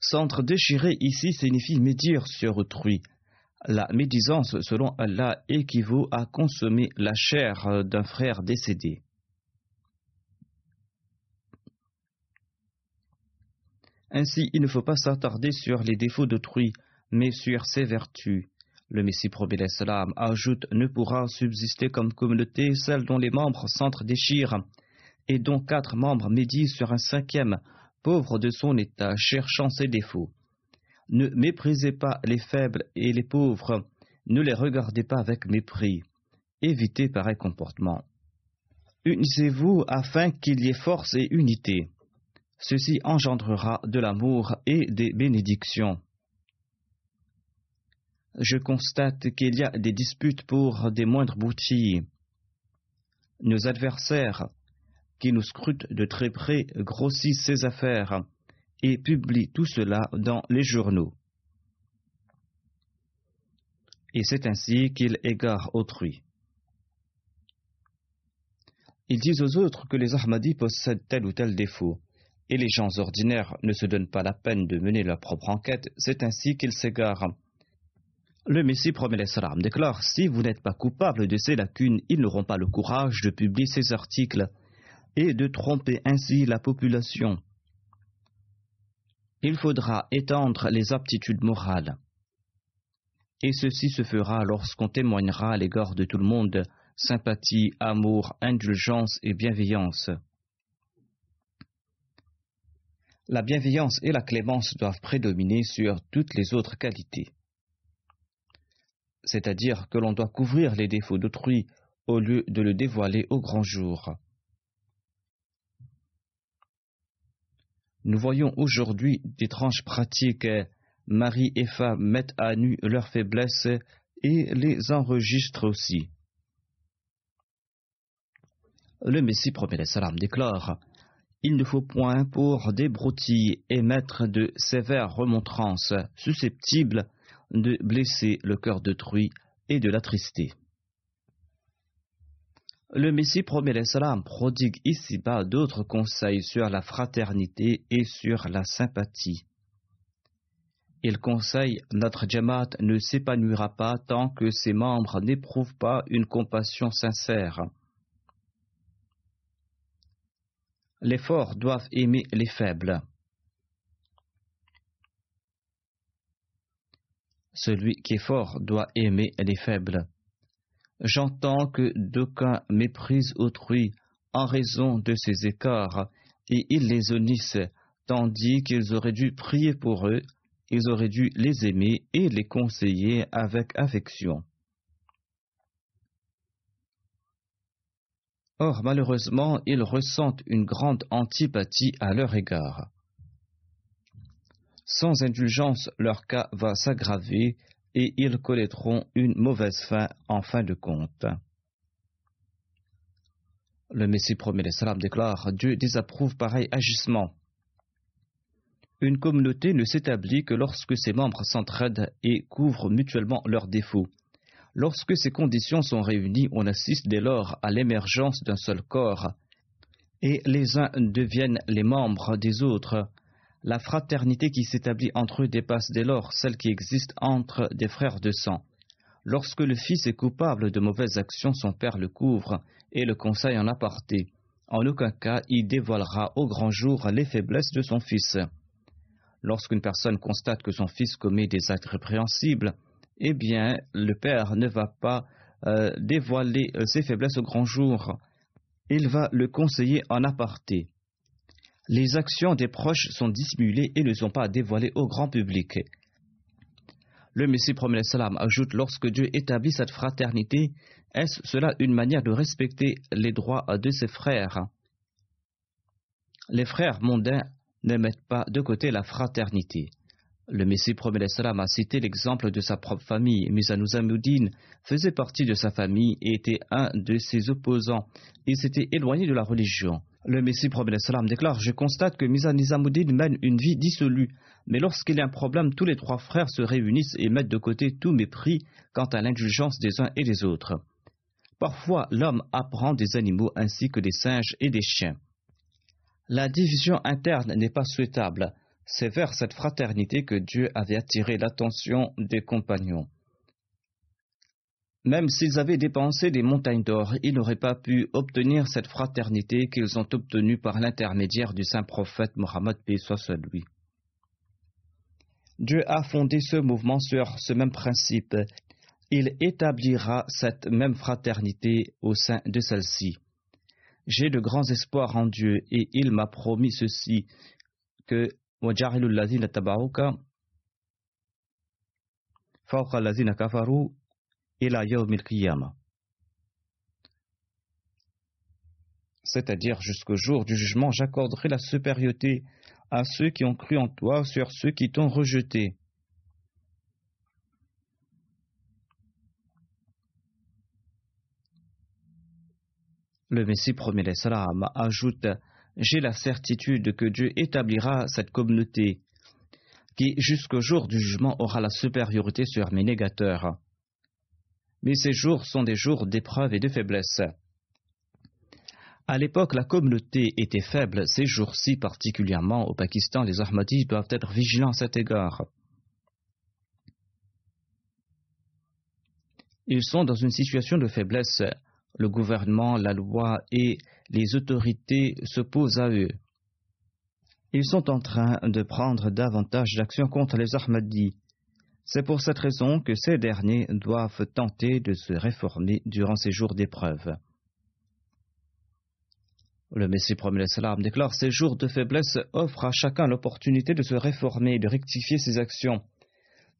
Speaker 2: Centre déchiré ici signifie médire sur autrui. La médisance, selon Allah, équivaut à consommer la chair d'un frère décédé. Ainsi, il ne faut pas s'attarder sur les défauts d'autrui, mais sur ses vertus. Le Messie promet salam ajoute ne pourra subsister comme communauté celle dont les membres s'entre-déchirent et dont quatre membres médisent sur un cinquième, pauvre de son état, cherchant ses défauts. Ne méprisez pas les faibles et les pauvres, ne les regardez pas avec mépris. Évitez pareil comportement. Unissez-vous afin qu'il y ait force et unité. Ceci engendrera de l'amour et des bénédictions. Je constate qu'il y a des disputes pour des moindres boutilles. Nos adversaires qui nous scrute de très près grossit ses affaires et publie tout cela dans les journaux. Et c'est ainsi qu'il égare autrui. Ils disent aux autres que les Ahmadis possèdent tel ou tel défaut, et les gens ordinaires ne se donnent pas la peine de mener leur propre enquête, c'est ainsi qu'ils s'égarent. Le Messie promet salam déclare Si vous n'êtes pas coupable de ces lacunes, ils n'auront pas le courage de publier ces articles et de tromper ainsi la population. Il faudra étendre les aptitudes morales. Et ceci se fera lorsqu'on témoignera à l'égard de tout le monde sympathie, amour, indulgence et bienveillance. La bienveillance et la clémence doivent prédominer sur toutes les autres qualités. C'est-à-dire que l'on doit couvrir les défauts d'autrui au lieu de le dévoiler au grand jour. Nous voyons aujourd'hui d'étranges pratiques mari et femme mettent à nu leurs faiblesses et les enregistrent aussi. Le Messie promet salam déclare Il ne faut point pour des broutilles émettre de sévères remontrances susceptibles de blesser le cœur d'autrui et de l'attrister. Le Messie promet salam prodigue ici-bas d'autres conseils sur la fraternité et sur la sympathie. Il conseille notre Jamaat ne s'épanouira pas tant que ses membres n'éprouvent pas une compassion sincère. Les forts doivent aimer les faibles. Celui qui est fort doit aimer les faibles. J'entends que d'aucuns méprisent autrui en raison de ces écarts et ils les unissent, tandis qu'ils auraient dû prier pour eux, ils auraient dû les aimer et les conseiller avec affection. Or, malheureusement, ils ressentent une grande antipathie à leur égard. Sans indulgence, leur cas va s'aggraver et ils connaîtront une mauvaise fin en fin de compte. Le Messie promet les salam déclare Dieu désapprouve pareil agissement. Une communauté ne s'établit que lorsque ses membres s'entraident et couvrent mutuellement leurs défauts. Lorsque ces conditions sont réunies, on assiste dès lors à l'émergence d'un seul corps, et les uns deviennent les membres des autres, la fraternité qui s'établit entre eux dépasse dès lors celle qui existe entre des frères de sang. Lorsque le fils est coupable de mauvaises actions, son père le couvre et le conseille en aparté. En aucun cas il dévoilera au grand jour les faiblesses de son fils. Lorsqu'une personne constate que son fils commet des actes répréhensibles, eh bien, le père ne va pas euh, dévoiler euh, ses faiblesses au grand jour. Il va le conseiller en aparté les actions des proches sont dissimulées et ne sont pas dévoilées au grand public. Le Messie promet salam ajoute lorsque Dieu établit cette fraternité, est-ce cela une manière de respecter les droits de ses frères? Les frères mondains ne mettent pas de côté la fraternité. Le Messie promet salam a cité l'exemple de sa propre famille. Mizanouzamoudine faisait partie de sa famille et était un de ses opposants. Il s'était éloigné de la religion. Le Messie salam déclare Je constate que Misa Nizamuddin mène une vie dissolue, mais lorsqu'il y a un problème, tous les trois frères se réunissent et mettent de côté tout mépris quant à l'indulgence des uns et des autres. Parfois, l'homme apprend des animaux ainsi que des singes et des chiens. La division interne n'est pas souhaitable. C'est vers cette fraternité que Dieu avait attiré l'attention des compagnons. Même s'ils avaient dépensé des montagnes d'or, ils n'auraient pas pu obtenir cette fraternité qu'ils ont obtenue par l'intermédiaire du saint prophète Mohammed soit lui. Dieu a fondé ce mouvement sur ce même principe. Il établira cette même fraternité au sein de celle-ci. J'ai de grands espoirs en Dieu et il m'a promis ceci que c'est-à-dire jusqu'au jour du jugement, j'accorderai la supériorité à ceux qui ont cru en toi sur ceux qui t'ont rejeté. Le Messie promet les salam ajoute J'ai la certitude que Dieu établira cette communauté qui, jusqu'au jour du jugement, aura la supériorité sur mes négateurs mais ces jours sont des jours d'épreuve et de faiblesse. À l'époque, la communauté était faible. Ces jours-ci, particulièrement au Pakistan, les Ahmadis doivent être vigilants à cet égard. Ils sont dans une situation de faiblesse. Le gouvernement, la loi et les autorités s'opposent à eux. Ils sont en train de prendre davantage d'actions contre les Ahmadis. C'est pour cette raison que ces derniers doivent tenter de se réformer durant ces jours d'épreuve. Le Messie promet salam déclare Ces jours de faiblesse offrent à chacun l'opportunité de se réformer et de rectifier ses actions.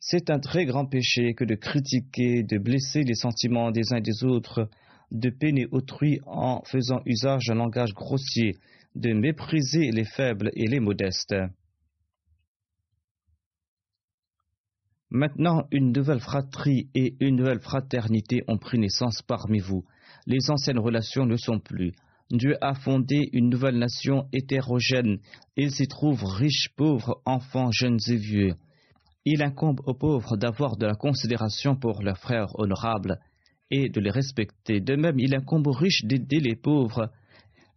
Speaker 2: C'est un très grand péché que de critiquer, de blesser les sentiments des uns et des autres, de peiner autrui en faisant usage d'un langage grossier, de mépriser les faibles et les modestes. Maintenant, une nouvelle fratrie et une nouvelle fraternité ont pris naissance parmi vous. Les anciennes relations ne sont plus. Dieu a fondé une nouvelle nation hétérogène. Il s'y trouve riches, pauvres, enfants, jeunes et vieux. Il incombe aux pauvres d'avoir de la considération pour leurs frères honorables et de les respecter. De même, il incombe aux riches d'aider les pauvres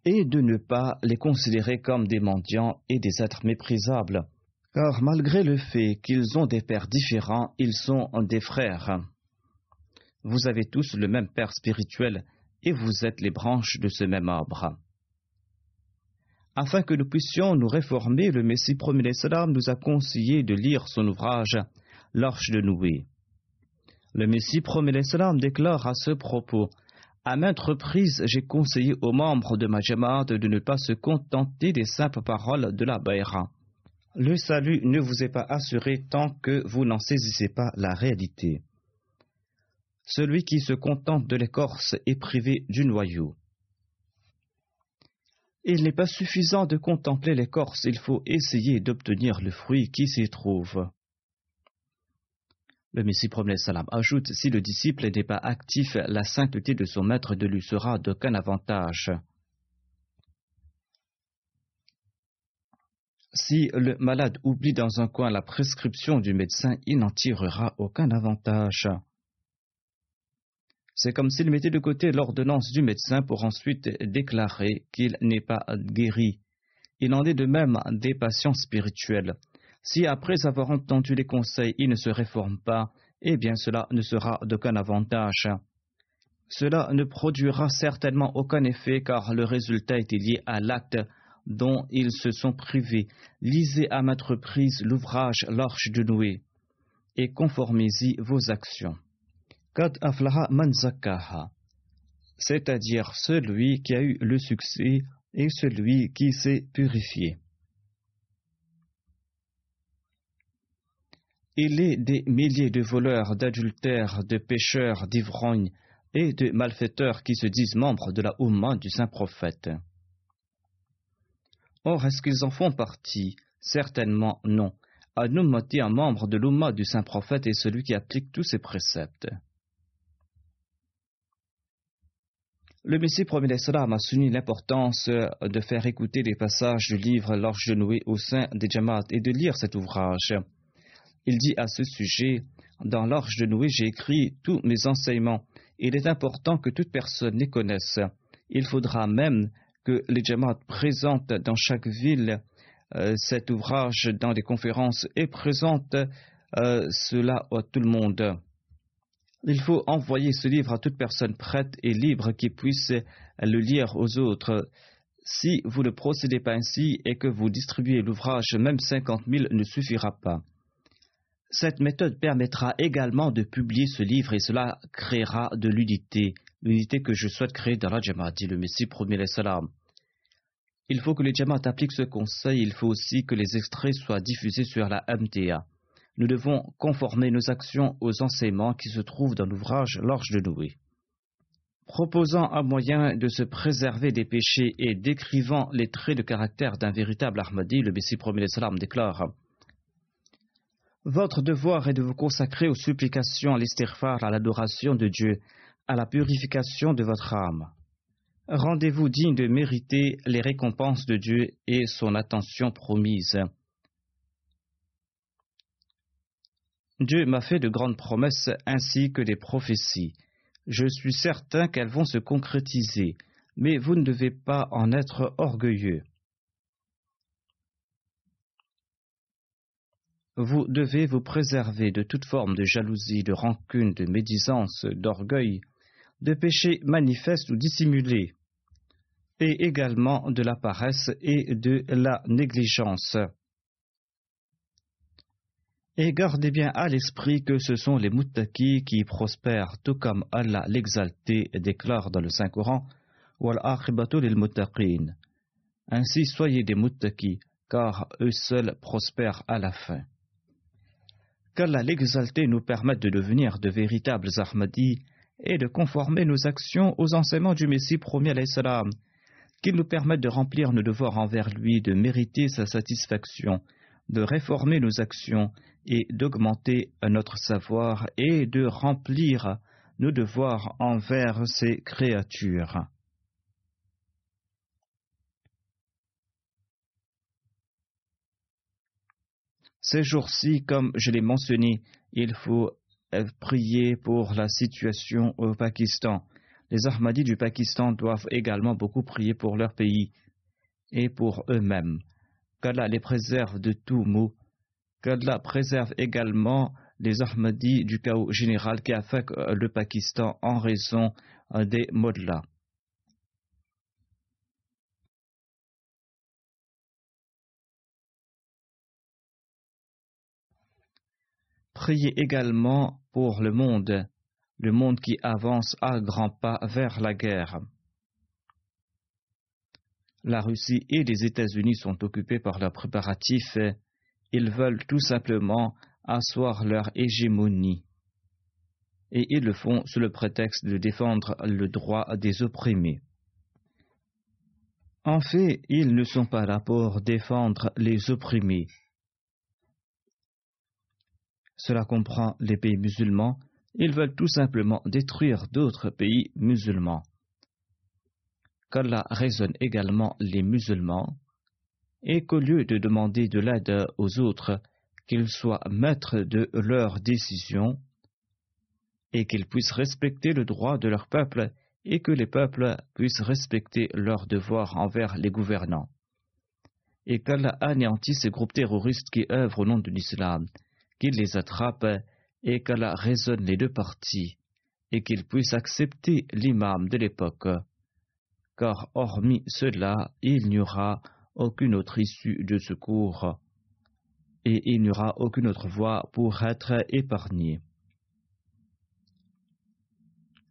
Speaker 2: et de ne pas les considérer comme des mendiants et des êtres méprisables. Car malgré le fait qu'ils ont des pères différents, ils sont des frères. Vous avez tous le même père spirituel et vous êtes les branches de ce même arbre. Afin que nous puissions nous réformer, le Messie premier salam nous a conseillé de lire son ouvrage L'Arche de Noué. Le Messie premier salam déclare à ce propos À maintes reprises, j'ai conseillé aux membres de ma Jamaat de ne pas se contenter des simples paroles de la Baïra le salut ne vous est pas assuré tant que vous n'en saisissez pas la réalité. Celui qui se contente de l'écorce est privé du noyau. Il n'est pas suffisant de contempler l'écorce, il faut essayer d'obtenir le fruit qui s'y trouve. Le Messie promet salam ajoute si le disciple n'est pas actif, la sainteté de son maître ne lui sera d'aucun avantage. Si le malade oublie dans un coin la prescription du médecin, il n'en tirera aucun avantage. C'est comme s'il mettait de côté l'ordonnance du médecin pour ensuite déclarer qu'il n'est pas guéri. Il en est de même des patients spirituels. Si après avoir entendu les conseils, il ne se réforme pas, eh bien cela ne sera d'aucun avantage. Cela ne produira certainement aucun effet car le résultat est lié à l'acte dont ils se sont privés. Lisez à maintes reprises l'ouvrage L'Arche de Noé et conformez-y vos actions. Kad aflaha c'est-à-dire celui qui a eu le succès et celui qui s'est purifié. Il est des milliers de voleurs, d'adultères, de pêcheurs, d'ivrognes et de malfaiteurs qui se disent membres de la Oumma du saint prophète. Or, est-ce qu'ils en font partie? Certainement non. Anoumati, un membre de l'Oumma du saint prophète, est celui qui applique tous ses préceptes. Le Messie premier a souligné l'importance de faire écouter les passages du livre Noé au sein des Jamaat et de lire cet ouvrage. Il dit à ce sujet Dans l'Arche de Noé, j'ai écrit tous mes enseignements. Il est important que toute personne les connaisse. Il faudra même que les Jamaat présentent dans chaque ville euh, cet ouvrage dans des conférences et présentent euh, cela à tout le monde. Il faut envoyer ce livre à toute personne prête et libre qui puisse le lire aux autres. Si vous ne procédez pas ainsi et que vous distribuez l'ouvrage, même cinquante mille ne suffira pas. Cette méthode permettra également de publier ce livre et cela créera de l'unité l'unité que je souhaite créer dans la Jamaat, dit le Messie premier. Il faut que les Jamaat appliquent ce conseil, il faut aussi que les extraits soient diffusés sur la MTA. Nous devons conformer nos actions aux enseignements qui se trouvent dans l'ouvrage L'Orge de Noé. Proposant un moyen de se préserver des péchés et décrivant les traits de caractère d'un véritable Ahmadi, le Messie premier salam déclare Votre devoir est de vous consacrer aux supplications, à l'estirfar, à l'adoration de Dieu, à la purification de votre âme. Rendez-vous digne de mériter les récompenses de Dieu et son attention promise. Dieu m'a fait de grandes promesses ainsi que des prophéties. Je suis certain qu'elles vont se concrétiser, mais vous ne devez pas en être orgueilleux. Vous devez vous préserver de toute forme de jalousie, de rancune, de médisance, d'orgueil, de péchés manifestes ou dissimulés, et également de la paresse et de la négligence. Et gardez bien à l'esprit que ce sont les muttaki qui prospèrent, tout comme Allah l'exalté déclare dans le Saint-Coran. Ainsi soyez des muttaki, car eux seuls prospèrent à la fin. Qu'Allah l'exalté nous permette de devenir de véritables Ahmadis et de conformer nos actions aux enseignements du Messie promis à salam, qu'il nous permette de remplir nos devoirs envers lui, de mériter sa satisfaction, de réformer nos actions et d'augmenter notre savoir et de remplir nos devoirs envers ces créatures. Ces jours-ci, comme je l'ai mentionné, il faut prier pour la situation au Pakistan. Les Ahmadis du Pakistan doivent également beaucoup prier pour leur pays et pour eux-mêmes. Qu'Allah les préserve de tout mot. Qu'Allah préserve également les Ahmadis du chaos général qui affecte le Pakistan en raison des là. Priez également pour le monde, le monde qui avance à grands pas vers la guerre. La Russie et les États-Unis sont occupés par leurs préparatifs. Ils veulent tout simplement asseoir leur hégémonie. Et ils le font sous le prétexte de défendre le droit des opprimés. En fait, ils ne sont pas là pour défendre les opprimés. Cela comprend les pays musulmans. Ils veulent tout simplement détruire d'autres pays musulmans. Qu'Allah raisonne également les musulmans et qu'au lieu de demander de l'aide aux autres, qu'ils soient maîtres de leurs décisions et qu'ils puissent respecter le droit de leur peuple et que les peuples puissent respecter leurs devoirs envers les gouvernants. Et qu'Allah anéantisse ces groupes terroristes qui œuvrent au nom de l'islam qu'il les attrape et qu'Allah raisonne les deux parties et qu'il puisse accepter l'imam de l'époque, car hormis cela, il n'y aura aucune autre issue de secours et il n'y aura aucune autre voie pour être épargné.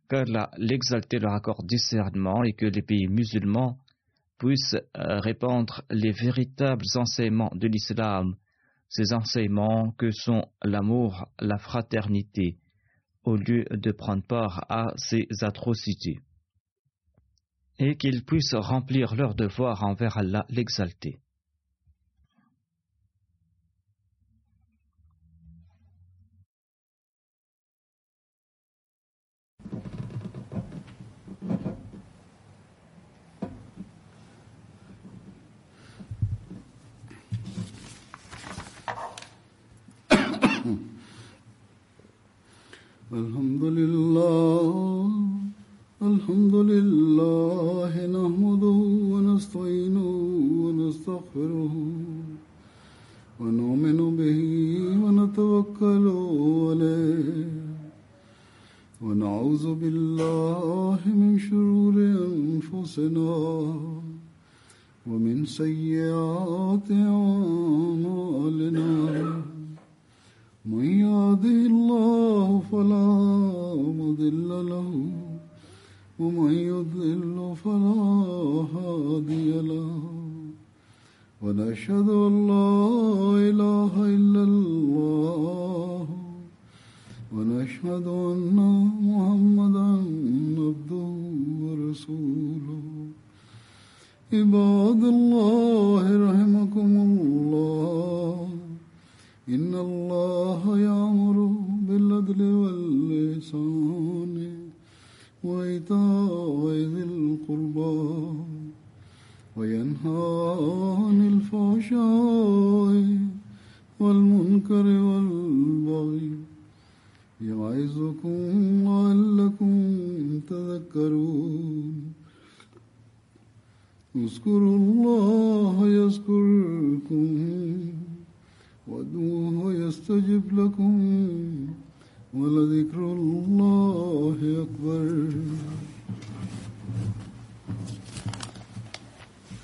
Speaker 2: Qu'Allah l'exalté leur accorde discernement et que les pays musulmans puissent répandre les véritables enseignements de l'islam ces enseignements que sont l'amour, la fraternité, au lieu de prendre part à ces atrocités, et qu'ils puissent remplir leur devoir envers Allah l'exalté.
Speaker 1: الحمد لله